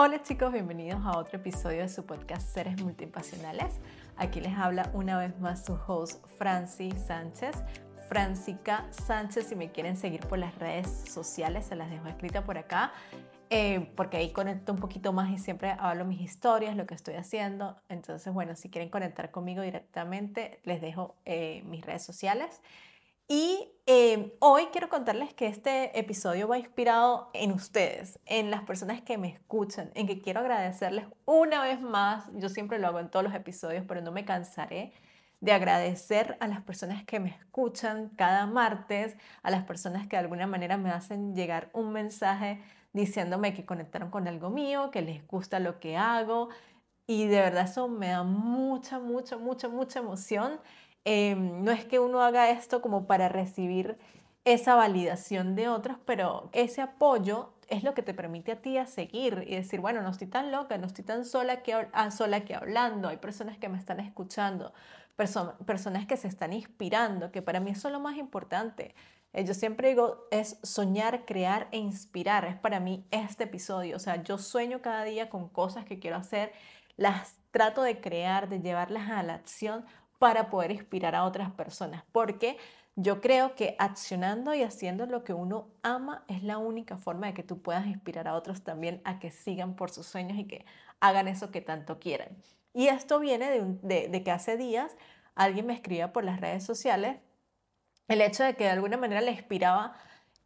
Hola chicos, bienvenidos a otro episodio de su podcast Seres Multipasionales. Aquí les habla una vez más su host Franci Sánchez. Francica Sánchez, si me quieren seguir por las redes sociales, se las dejo escrita por acá, eh, porque ahí conecto un poquito más y siempre hablo mis historias, lo que estoy haciendo. Entonces, bueno, si quieren conectar conmigo directamente, les dejo eh, mis redes sociales. Y em, hoy quiero contarles que este episodio va inspirado en ustedes, en las personas que me escuchan, en que quiero agradecerles una vez más. Yo siempre lo hago en todos los episodios, pero no me cansaré de agradecer a las personas que me escuchan cada martes, a las personas que de alguna manera me hacen llegar un mensaje diciéndome que conectaron con algo mío, que les gusta lo que hago. Y de verdad eso me da mucha, mucha, mucha, mucha emoción Em, no es que uno haga esto como para recibir esa validación de otros, pero ese apoyo es lo que te permite a ti a seguir y decir, bueno, no estoy tan loca, no estoy tan sola que, ah, sola que hablando, hay personas que me están escuchando, personas que se están inspirando, que para mí eso es lo más importante. Eh, yo siempre digo, es soñar, crear e inspirar, es para mí este episodio, o sea, yo sueño cada día con cosas que quiero hacer, las trato de crear, de llevarlas a la acción para poder inspirar a otras personas, porque yo creo que accionando y haciendo lo que uno ama es la única forma de que tú puedas inspirar a otros también a que sigan por sus sueños y que hagan eso que tanto quieren. Y esto viene de, que hace días alguien me escribía por las redes sociales el hecho de que de alguna manera le inspiraba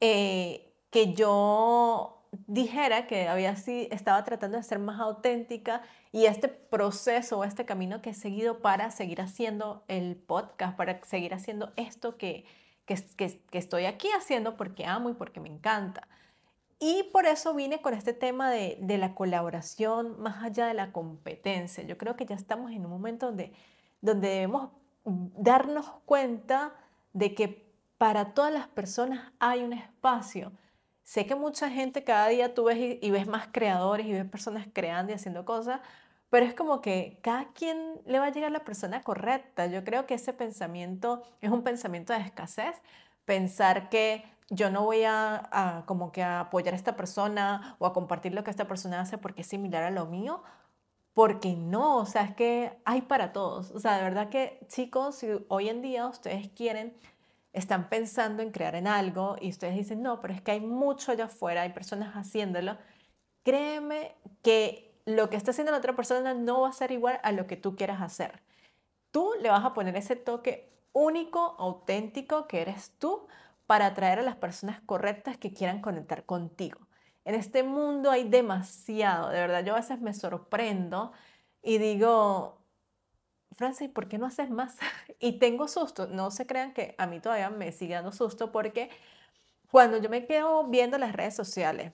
eh, que yo dijera que había sí, estaba tratando de ser más auténtica y este proceso o este camino que he seguido para seguir haciendo el podcast, para seguir haciendo esto que, que, que, estoy aquí haciendo porque amo y porque me encanta. Y por eso vine con este tema de, de, la colaboración más allá de la competencia. Yo creo que ya estamos en un momento donde, donde debemos darnos cuenta de que para todas las personas hay un espacio Sé que mucha gente cada día tú ves y, ves más creadores y ves personas creando y haciendo cosas, pero es como que cada quien le va a llegar la persona correcta. Yo creo que ese pensamiento es un pensamiento de escasez, pensar que yo no voy a, como que a apoyar a esta persona o a compartir lo que esta persona hace porque es similar a lo mío, porque no, o sea, es que hay para todos. O sea, de verdad que chicos, si hoy en día ustedes quieren están pensando en crear en algo y ustedes dicen, no, pero es que hay mucho allá afuera, hay personas haciéndolo, créeme que lo que está haciendo la otra persona no va a ser igual a lo que tú quieras hacer. Tú le vas a poner ese toque único, auténtico que eres tú para atraer a las personas correctas que quieran conectar contigo. En este mundo hay demasiado, de verdad, yo a veces me sorprendo y digo, Francis, ¿por qué no haces más? y tengo susto. No se crean que a mí todavía me sigue dando susto porque cuando yo me quedo viendo las redes sociales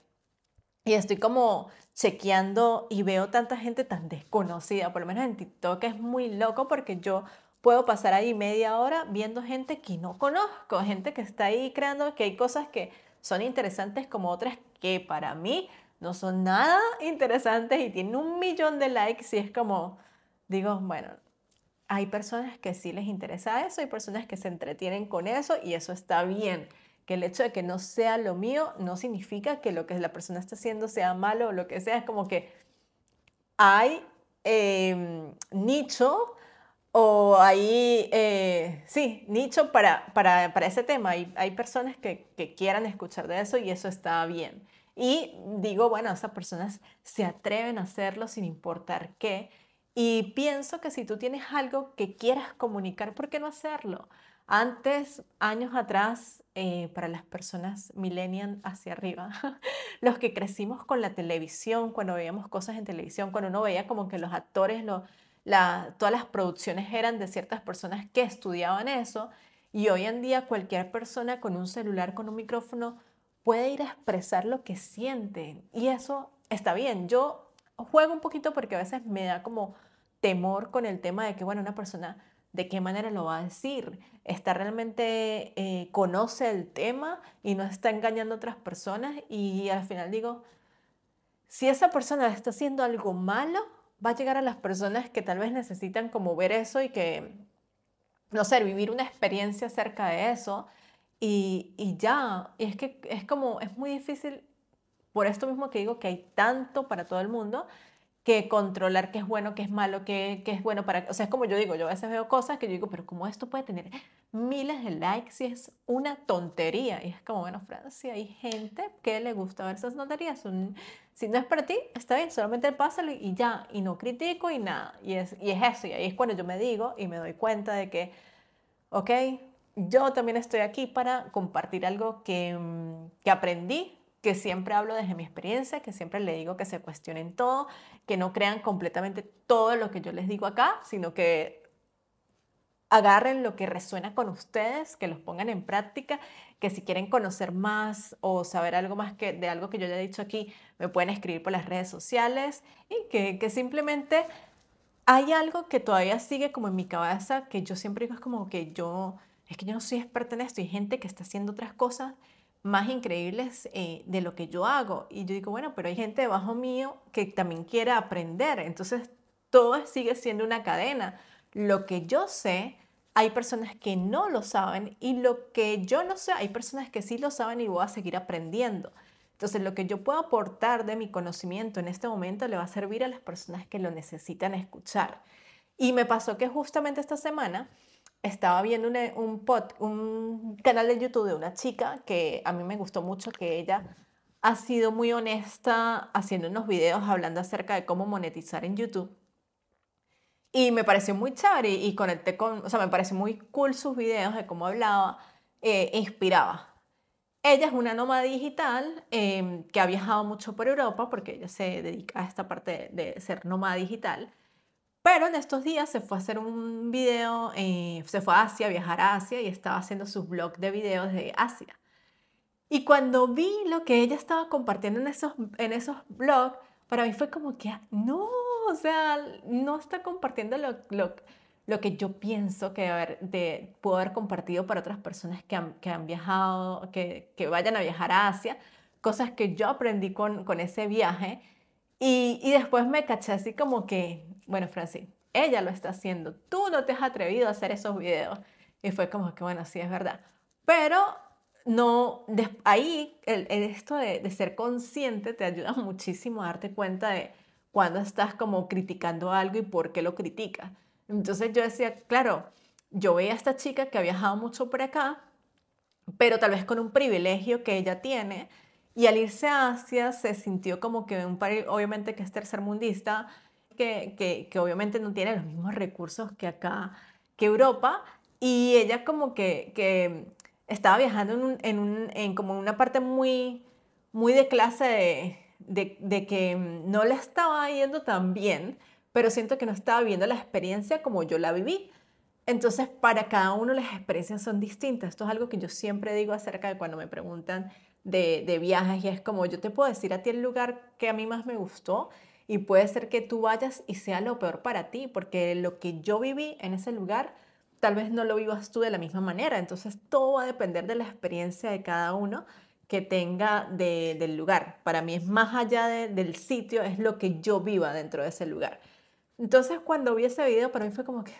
y estoy como chequeando y veo tanta gente tan desconocida, por lo menos en TikTok es muy loco porque yo puedo pasar ahí media hora viendo gente que no conozco, gente que está ahí creando que hay cosas que son interesantes como otras que para mí no son nada interesantes y tienen un millón de likes y es como, digo, bueno, hay personas que sí les interesa eso, hay personas que se entretienen con eso y eso está bien. Que el hecho de que no sea lo mío no significa que lo que la persona está haciendo sea malo o lo que sea. Es como que hay em, nicho o hay, eh, sí, nicho para, para, para, ese tema. Hay, hay personas que, que quieran escuchar de eso y eso está bien. Y digo, bueno, esas personas se atreven a hacerlo sin importar qué y pienso que si tú tienes algo que quieras comunicar, ¿por qué no hacerlo? Antes, años atrás, eh, para las personas millennial hacia arriba, los que crecimos con la televisión, cuando veíamos cosas en televisión, cuando uno veía como que los actores, lo, todas las producciones eran de ciertas personas que estudiaban eso, y hoy en día cualquier persona con un celular, con un micrófono, puede ir a expresar lo que siente, y eso está bien. Yo juego un poquito porque a veces me da como temor con el tema de que, bueno, una persona, ¿de qué manera lo va a decir? ¿Está realmente, eh, conoce el tema y no está engañando a otras personas? Y al final digo, si esa persona está haciendo algo malo, va a llegar a las personas que tal vez necesitan como ver eso y que, no sé, vivir una experiencia acerca de eso. Y, y ya, y es que es como, es muy difícil por esto mismo que digo que hay tanto para todo el mundo, que controlar qué es bueno, qué es malo, qué, qué, es bueno para... O sea, es como yo digo, yo a veces veo cosas que yo digo, pero ¿cómo esto puede tener miles de likes y es una tontería? Y es como, bueno, Francia, hay gente que le gusta ver esas tonterías. si no es para ti, está bien, solamente pásalo y ya, y no critico y nada. Y es, y es eso, y ahí es cuando yo me digo y me doy cuenta de que, ok, yo también estoy aquí para compartir algo que, mm, que aprendí que siempre hablo desde mi experiencia, que siempre le digo que se cuestionen todo, que no crean completamente todo lo que yo les digo acá, sino que agarren lo que resuena con ustedes, que los pongan en práctica, que si quieren conocer más o saber algo más que de algo que yo ya he dicho aquí, me pueden escribir por las redes sociales y que, simplemente hay algo que todavía sigue como en mi cabeza, que yo siempre digo es como que yo, es que yo no soy experta en esto, hay gente que está haciendo otras cosas más increíbles eh, de lo que yo hago. Y yo digo, bueno, pero hay gente debajo mío que también quiere aprender. Entonces, todo sigue siendo una cadena. Lo que yo sé, hay personas que no lo saben y lo que yo no sé, hay personas que sí lo saben y voy a seguir aprendiendo. Entonces, lo que yo puedo aportar de mi conocimiento en este momento le va a servir a las personas que lo necesitan escuchar. Y me pasó que justamente esta semana estaba viendo un, un canal de YouTube de una chica que a mí me gustó mucho, que ella ha sido muy honesta haciendo unos videos hablando acerca de cómo monetizar en YouTube. Y me pareció muy chévere y conecté con, o sea, me pareció muy cool sus videos de cómo hablaba, eh, inspiraba. Ella es una nómada digital em, que ha viajado mucho por Europa porque ella se dedica a esta parte de, de ser nómada digital pero en estos días se fue a hacer un video, eh, se fue a Asia, a viajar a Asia y estaba haciendo su blog de videos de Asia. Y cuando vi lo que ella estaba compartiendo en esos, en esos blogs, para mí fue como que, no, o sea, no está compartiendo lo, lo, lo que yo pienso que haber, de, puedo haber compartido para otras personas que han, que han viajado, que, que, vayan a viajar a Asia, cosas que yo aprendí con, con ese viaje. Y, y después me caché así como que, bueno, Francis, ella lo está haciendo, tú no te has atrevido a hacer esos videos. Y fue como que, bueno, sí, es verdad. Pero no, ahí el, esto de, de, ser consciente te ayuda muchísimo a darte cuenta de cuando estás como criticando algo y por qué lo criticas. Entonces yo decía, claro, yo veía a esta chica que ha viajado mucho por acá, pero tal vez con un privilegio que ella tiene, y al irse a Asia se sintió como que un país, obviamente que es tercermundista, que, obviamente no tiene los mismos recursos que acá, que Europa, y ella como que, estaba viajando en, como una parte muy, muy de clase de, que no le estaba yendo tan bien, pero siento que no estaba viviendo la experiencia como yo la viví. Entonces, para cada uno las experiencias son distintas. Esto es algo que yo siempre digo acerca de cuando me preguntan de, de viajes y es como yo te puedo decir a ti el lugar que a mí más me gustó y puede ser que tú vayas y sea lo peor para ti, porque lo que yo viví en ese lugar, tal vez no lo vivas tú de la misma manera. Entonces todo va a depender de la experiencia de cada uno que tenga del lugar. Para mí es más allá del sitio, es lo que yo viva dentro de ese lugar. Entonces cuando vi ese video, para mí fue como que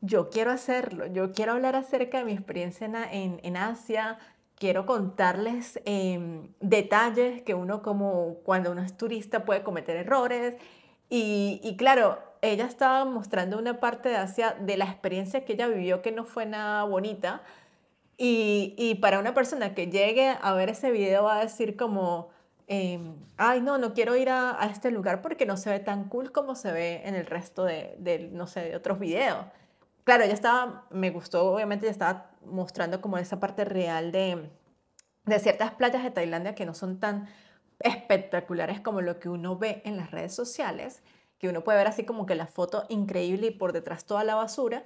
yo quiero hacerlo, yo quiero hablar acerca de mi experiencia en, en Asia, quiero contarles em, detalles que uno como cuando uno es turista puede cometer errores. Y, claro, ella estaba mostrando una parte de Asia de la experiencia que ella vivió que no fue nada bonita. Y, para una persona que llegue a ver ese video va a decir como, em, ay no, no quiero ir a, este lugar porque no se ve tan cool como se ve en el resto de, de no sé, de otros videos claro, ella estaba, me gustó, obviamente, ella estaba mostrando como esa parte real de, de ciertas playas de Tailandia que no son tan espectaculares como lo que uno ve en las redes sociales, que uno puede ver así como que la foto increíble y por detrás toda la basura.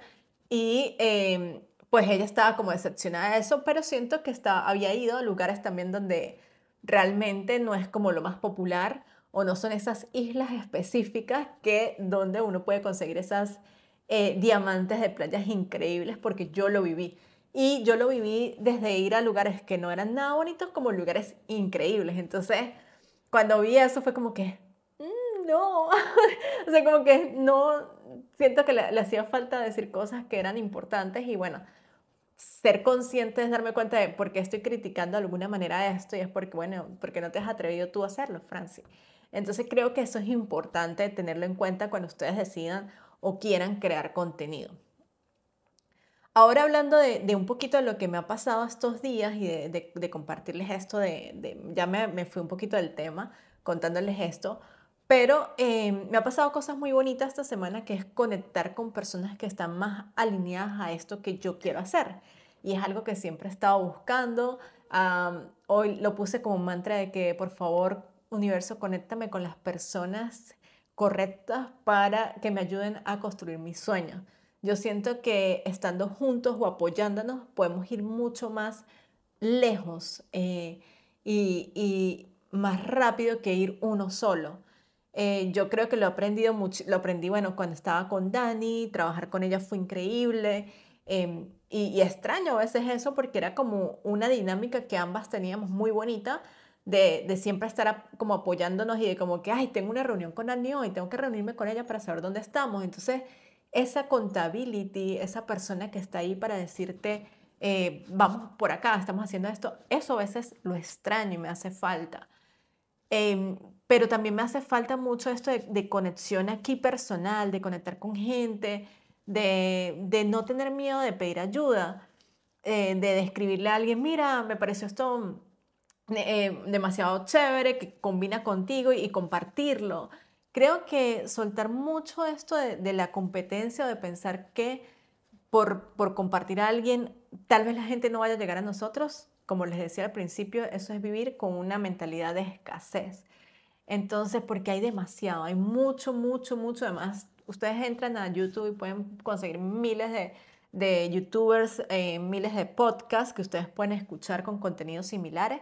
Y em, pues ella estaba como decepcionada de eso, pero siento que estaba, había ido a lugares también donde realmente no es como lo más popular o no son esas islas específicas que donde uno puede conseguir esas eh, diamantes de playas increíbles porque yo lo viví. Y yo lo viví desde ir a lugares que no eran nada bonitos como lugares increíbles. Entonces, cuando vi eso fue como que, mm, no, o sea, como que no, siento que le, hacía falta decir cosas que eran importantes y bueno, ser consciente es darme cuenta de por qué estoy criticando de alguna manera esto y es porque, bueno, porque no te has atrevido tú a hacerlo, Franci. Entonces creo que eso es importante tenerlo en cuenta cuando ustedes decidan o quieran crear contenido. Ahora hablando de, un poquito de lo que me ha pasado estos días y de, compartirles esto, de, ya me, me, fui un poquito del tema contándoles esto, pero eh, me ha pasado cosas muy bonitas esta semana que es conectar con personas que están más alineadas a esto que yo quiero hacer. Y es algo que siempre he estado buscando. hoy lo puse como mantra de que por favor, universo, conéctame con las personas correctas para que me ayuden a construir mis sueños. Yo siento que estando juntos o apoyándonos podemos ir mucho más lejos eh, y, y, más rápido que ir uno solo. Eh, yo creo que lo he mucho, aprendí, bueno, cuando estaba con Dani, trabajar con ella fue increíble. Em, y, extraño a veces eso porque era como una dinámica que ambas teníamos muy bonita de, de siempre estar como apoyándonos y de como que, ay, tengo una reunión con Dani hoy, tengo que reunirme con ella para saber dónde estamos. Entonces, esa contability, esa persona que está ahí para decirte, eh, vamos por acá, estamos haciendo esto, eso a veces lo extraño y me hace falta. Em, pero también me hace falta mucho esto de, conexión aquí personal, de conectar con gente, de, no tener miedo de pedir ayuda, eh, de describirle a alguien, mira, me pareció esto eh, demasiado chévere, que combina contigo y, compartirlo. Creo que soltar mucho esto de, la competencia o de pensar que por, por compartir a alguien, tal vez la gente no vaya a llegar a nosotros, como les decía al principio, eso es vivir con una mentalidad de escasez. Entonces, porque hay demasiado, hay mucho, mucho, mucho. Además, ustedes entran a YouTube y pueden conseguir miles de, de youtubers, eh, miles de podcasts que ustedes pueden escuchar con contenidos similares,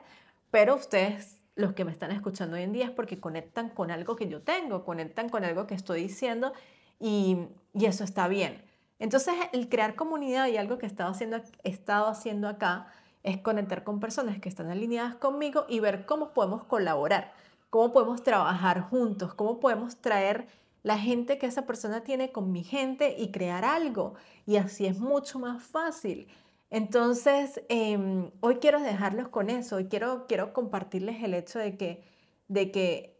pero ustedes, los que me están escuchando hoy en día, es porque conectan con algo que yo tengo, conectan con algo que estoy diciendo y, y eso está bien. Entonces, el crear comunidad y algo que he haciendo, he estado haciendo acá es conectar con personas que están alineadas conmigo y ver cómo podemos colaborar cómo podemos trabajar juntos, cómo podemos traer la gente que esa persona tiene con mi gente y crear algo. Y así es mucho más fácil. Entonces, em, hoy quiero dejarlos con eso, hoy quiero, quiero compartirles el hecho de que, de que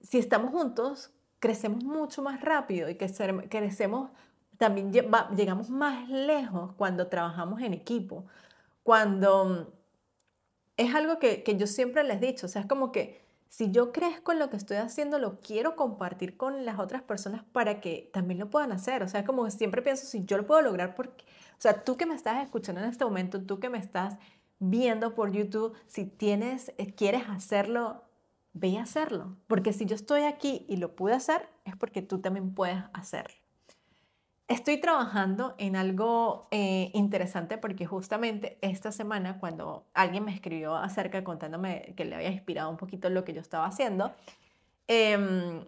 si estamos juntos, crecemos mucho más rápido y que crecemos, también llegamos más lejos cuando trabajamos en equipo, cuando es algo que, yo siempre les he dicho, o sea, es como que si yo crezco en lo que estoy haciendo, lo quiero compartir con las otras personas para que también lo puedan hacer. O sea, como siempre pienso, si yo lo puedo lograr, porque, o sea, tú que me estás escuchando en este momento, tú que me estás viendo por YouTube, si tienes, eh, quieres hacerlo, ve a hacerlo. Porque si yo estoy aquí y lo pude hacer, es porque tú también puedes hacerlo. Estoy trabajando en algo eh, interesante porque justamente esta semana cuando alguien me escribió acerca contándome que le había inspirado un poquito lo que yo estaba haciendo, em,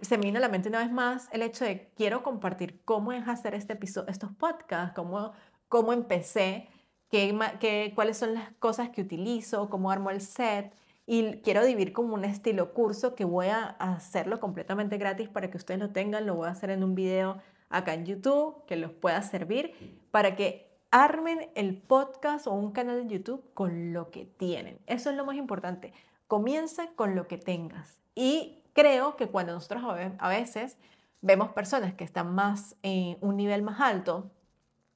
se me vino a la mente una vez más el hecho de quiero compartir cómo es hacer este episodio, estos podcasts, cómo, cómo empecé, qué, qué, cuáles son las cosas que utilizo, cómo armo el set. Y quiero vivir como un estilo curso que voy a hacerlo completamente gratis para que ustedes lo tengan. Lo voy a hacer en un video acá en YouTube que los pueda servir para que armen el podcast o un canal de YouTube con lo que tienen. Eso es lo más importante. Comienza con lo que tengas. Y creo que cuando nosotros a veces vemos personas que están más en un nivel más alto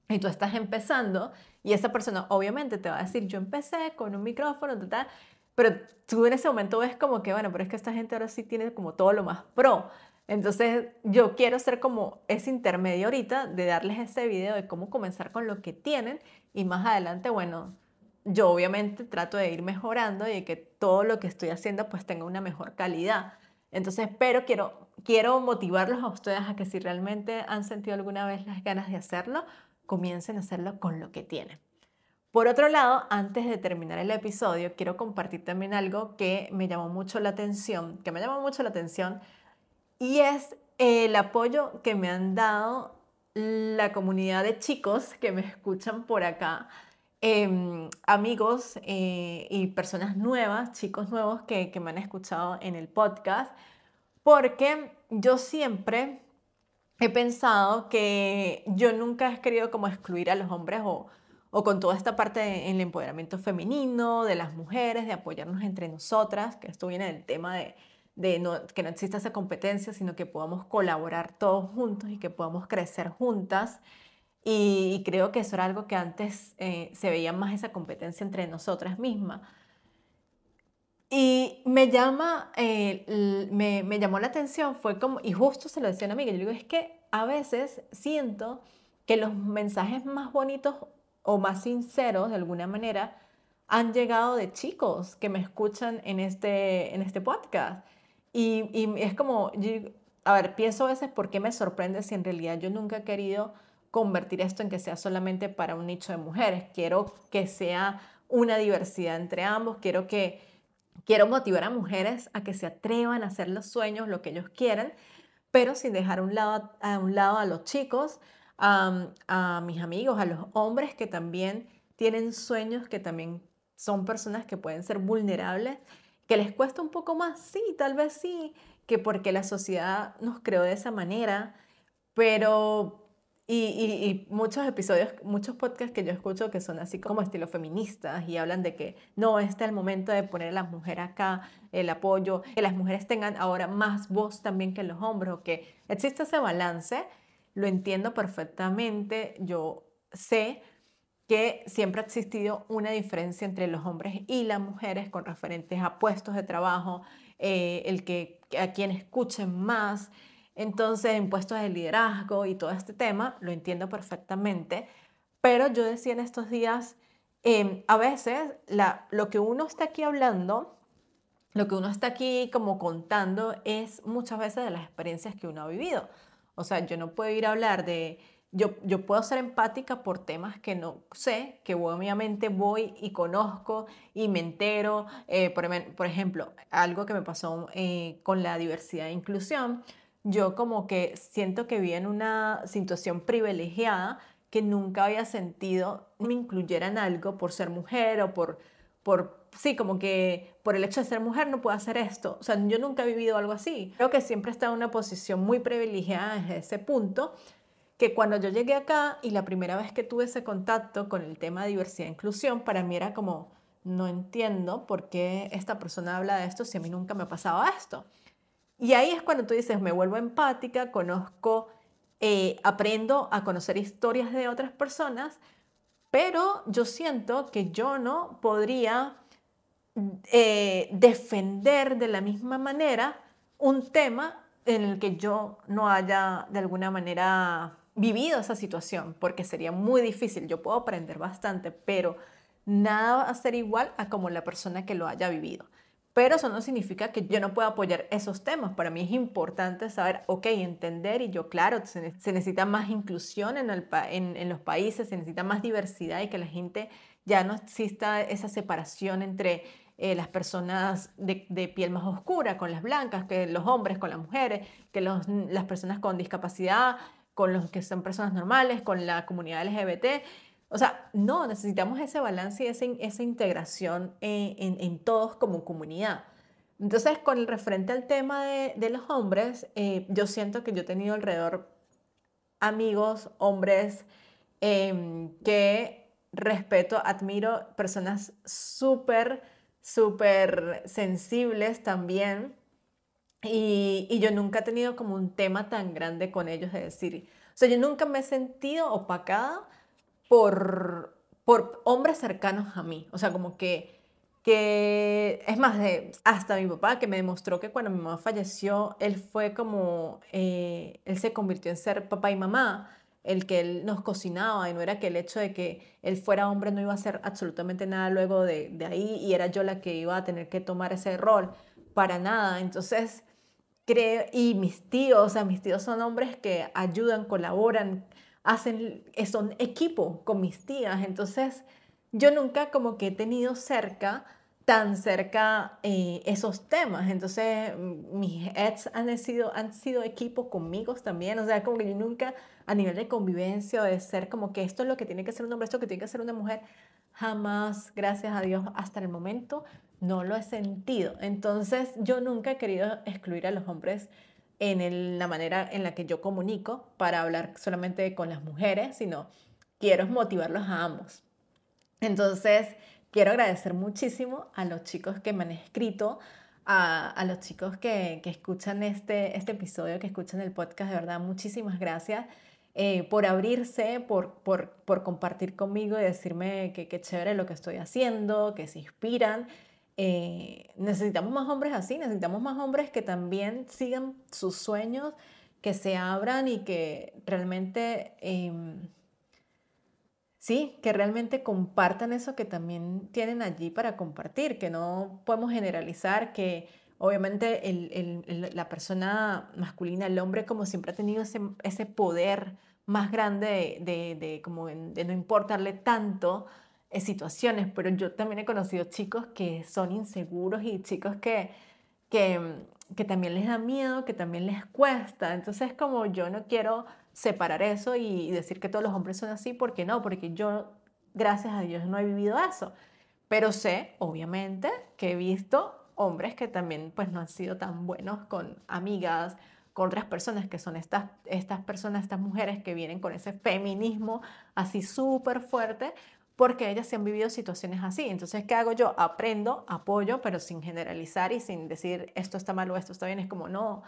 y tú estás empezando y esa persona obviamente te va a decir, yo empecé con un micrófono, tal, pero tú en ese momento ves como que, bueno, pero es que esta gente ahora sí tiene como todo lo más pro. Entonces yo quiero ser como ese intermedio ahorita de darles ese video de cómo comenzar con lo que tienen y más adelante, bueno, yo obviamente trato de ir mejorando y de que todo lo que estoy haciendo pues tenga una mejor calidad. Entonces, pero quiero, quiero motivarlos a ustedes a que si realmente han sentido alguna vez las ganas de hacerlo, comiencen a hacerlo con lo que tienen. Por otro lado, antes de terminar el episodio, quiero compartir también algo que me llamó mucho la atención, que me llamó mucho la atención y es el apoyo que me han dado la comunidad de chicos que me escuchan por acá, em, amigos eh, y personas nuevas, chicos nuevos que, me han escuchado en el podcast, porque yo siempre he pensado que yo nunca he querido como excluir a los hombres o, con toda esta parte en el empoderamiento femenino, de las mujeres, de apoyarnos entre nosotras, que esto viene del tema de, de no, que no exista esa competencia, sino que podamos colaborar todos juntos y que podamos crecer juntas. Y, creo que eso era algo que antes eh, se veía más esa competencia entre nosotras mismas. Y me llama, eh, me, me, llamó la atención, fue como, y justo se lo decía a una amiga, yo digo, es que a veces siento que los mensajes más bonitos o más sinceros, de alguna manera, han llegado de chicos que me escuchan en este, en este podcast. Y, es como, a ver, pienso a veces por qué me sorprende si en realidad yo nunca he querido convertir esto en que sea solamente para un nicho de mujeres. Quiero que sea una diversidad entre ambos, quiero que Quiero motivar a mujeres a que se atrevan a hacer los sueños, lo que ellos quieran, pero sin dejar a un lado a, un lado a los chicos, a, mis amigos, a los hombres que también tienen sueños, que también son personas que pueden ser vulnerables, que les cuesta un poco más, sí, tal vez sí, que porque la sociedad nos creó de esa manera, pero y, muchos episodios, muchos podcasts que yo escucho que son así como estilo feministas y hablan de que no, este es el momento de poner a las mujeres acá, el apoyo, que las mujeres tengan ahora más voz también que los hombres, o que existe ese balance, lo entiendo perfectamente, yo sé que siempre ha existido una diferencia entre los hombres y las mujeres con referentes a puestos de trabajo, eh, el que a quien escuchen más, entonces, en puestos de liderazgo y todo este tema, lo entiendo perfectamente, pero yo decía en estos días, em, a veces lo que uno está aquí hablando, lo que uno está aquí como contando es muchas veces de las experiencias que uno ha vivido. O sea, yo no puedo ir a hablar de, yo, yo puedo ser empática por temas que no sé, que obviamente voy y conozco y me entero. Eh, por, por, ejemplo, algo que me pasó eh, con la diversidad e inclusión yo como que siento que vi en una situación privilegiada que nunca había sentido me incluyeran algo por ser mujer o por, por, sí, como que por el hecho de ser mujer no puedo hacer esto. O sea, yo nunca he vivido algo así. Creo que siempre estado en una posición muy privilegiada desde ese punto, que cuando yo llegué acá y la primera vez que tuve ese contacto con el tema de diversidad e inclusión, para mí era como, no entiendo por qué esta persona habla de esto si a mí nunca me ha pasado esto. Y ahí es cuando tú dices, me vuelvo empática, conozco, eh, aprendo a conocer historias de otras personas, pero yo siento que yo no podría eh, defender de la misma manera un tema en el que yo no haya de alguna manera vivido esa situación, porque sería muy difícil. Yo puedo aprender bastante, pero nada va a ser igual a como la persona que lo haya vivido. Pero eso no significa que yo no pueda apoyar esos temas. Para mí es importante saber, ok, entender y yo, claro, se, necesita más inclusión en, el, en, los países, se necesita más diversidad y que la gente ya no exista esa separación entre eh, las personas de, de, piel más oscura con las blancas, que los hombres con las mujeres, que los, las personas con discapacidad, con los que son personas normales, con la comunidad LGBT. O sea, no, necesitamos ese balance y esa, integración en, todos como comunidad. Entonces, con el referente al tema de, los hombres, eh, yo siento que yo he tenido alrededor amigos, hombres em, que respeto, admiro, personas súper, súper sensibles también. Y, y, yo nunca he tenido como un tema tan grande con ellos de decir, o sea, yo nunca me he sentido opacada por, por hombres cercanos a mí. O sea, como que, que es más, de, hasta mi papá que me demostró que cuando mi mamá falleció, él fue como, eh, él se convirtió en ser papá y mamá el que él nos cocinaba y no era que el hecho de que él fuera hombre no iba a hacer absolutamente nada luego de, de, ahí y era yo la que iba a tener que tomar ese rol, para nada. Entonces, creo, y mis tíos, o sea, mis tíos son hombres que ayudan, colaboran, hacen, son equipo con mis tías. Entonces, yo nunca como que he tenido cerca, tan cerca eh, esos temas. Entonces, mis ex han sido, han sido equipo conmigo también. O sea, como que yo nunca a nivel de convivencia o de ser como que esto es lo que tiene que ser un hombre, esto que tiene que ser una mujer, jamás, gracias a Dios, hasta el momento no lo he sentido. Entonces, yo nunca he querido excluir a los hombres en la manera en la que yo comunico para hablar solamente con las mujeres, sino quiero motivarlos a ambos. Entonces, quiero agradecer muchísimo a los chicos que me han escrito, a, los chicos que, escuchan este, este episodio, que escuchan el podcast, de verdad, muchísimas gracias. Eh, por abrirse, por, por, compartir conmigo y decirme que qué chévere lo que estoy haciendo, que se inspiran. Eh, necesitamos más hombres así, necesitamos más hombres que también sigan sus sueños, que se abran y que realmente, em, sí, que realmente compartan eso que también tienen allí para compartir, que no podemos generalizar que obviamente el, la persona masculina, el hombre, como siempre ha tenido ese, poder más grande de, de, como de no importarle tanto situaciones, pero yo también he conocido chicos que son inseguros y chicos que, que, que también les da miedo, que también les cuesta. Entonces, como yo no quiero separar eso y decir que todos los hombres son así, porque no, porque yo, gracias a Dios, no he vivido eso. Pero sé, obviamente, que he visto hombres que también pues no han sido tan buenos con amigas, con otras personas que son estas, estas personas, estas mujeres que vienen con ese feminismo así súper fuerte, porque ellas se han vivido situaciones así. Entonces, ¿qué hago yo? Aprendo, apoyo, pero sin generalizar y sin decir esto está mal o esto está bien. Es como, no,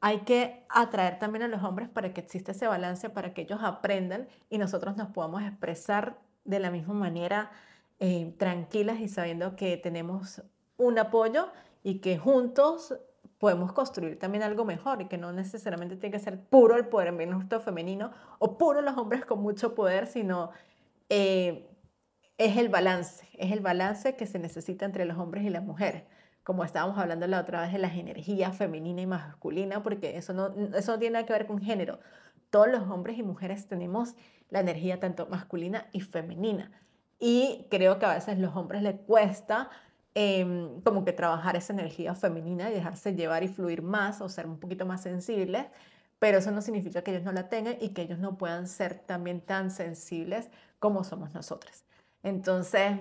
hay que atraer también a los hombres para que exista ese balance, para que ellos aprendan y nosotros nos podamos expresar de la misma manera eh, tranquilas y sabiendo que tenemos un apoyo y que juntos podemos construir también algo mejor y que no necesariamente tiene que ser puro el poder nuestro femenino o puro los hombres con mucho poder, sino eh, es el balance, es el balance que se necesita entre los hombres y las mujeres. Como estábamos hablando la otra vez de las energías femenina y masculina, porque eso no, eso no tiene nada que ver con género. Todos los hombres y mujeres tenemos la energía tanto masculina y femenina. Y creo que a veces los hombres les cuesta Em, como que trabajar esa energía femenina y dejarse llevar y fluir más o ser un poquito más sensibles, pero eso no significa que ellos no la tengan y que ellos no puedan ser también tan sensibles como somos nosotras. Entonces,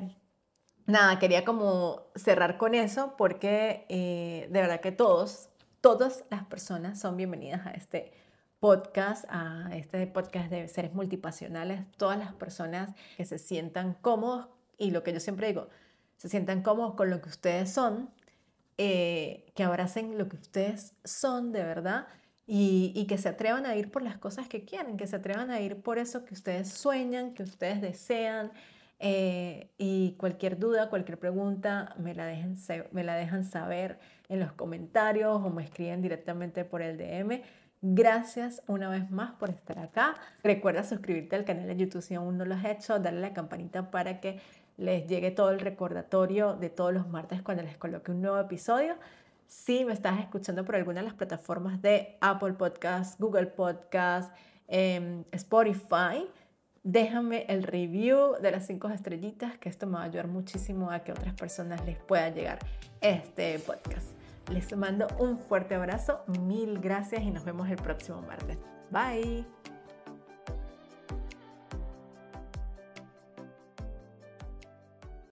nada, quería como cerrar con eso porque eh, de verdad que todos, todas las personas son bienvenidas a este podcast, a este podcast de seres multipasionales, todas las personas que se sientan cómodos y lo que yo siempre digo, se sientan cómodos con lo que ustedes son, eh, que abracen lo que ustedes son de verdad y, que se atrevan a ir por las cosas que quieren, que se atrevan a ir por eso que ustedes sueñan, que ustedes desean. Eh, y cualquier duda, cualquier pregunta, me la, dejen, me la dejan saber en los comentarios o me escriben directamente por el DM. Gracias una vez más por estar acá. Recuerda suscribirte al canal de YouTube si aún no lo has hecho, darle la campanita para que les llegue todo el recordatorio de todos los martes cuando les coloque un nuevo episodio. Si me estás escuchando por alguna de las plataformas de Apple Podcast, Google Podcast, em, Spotify, déjame el review de las cinco estrellitas, que esto me va a ayudar muchísimo a que otras personas les pueda llegar este podcast. Les mando un fuerte abrazo, mil gracias y nos vemos el próximo martes. Bye.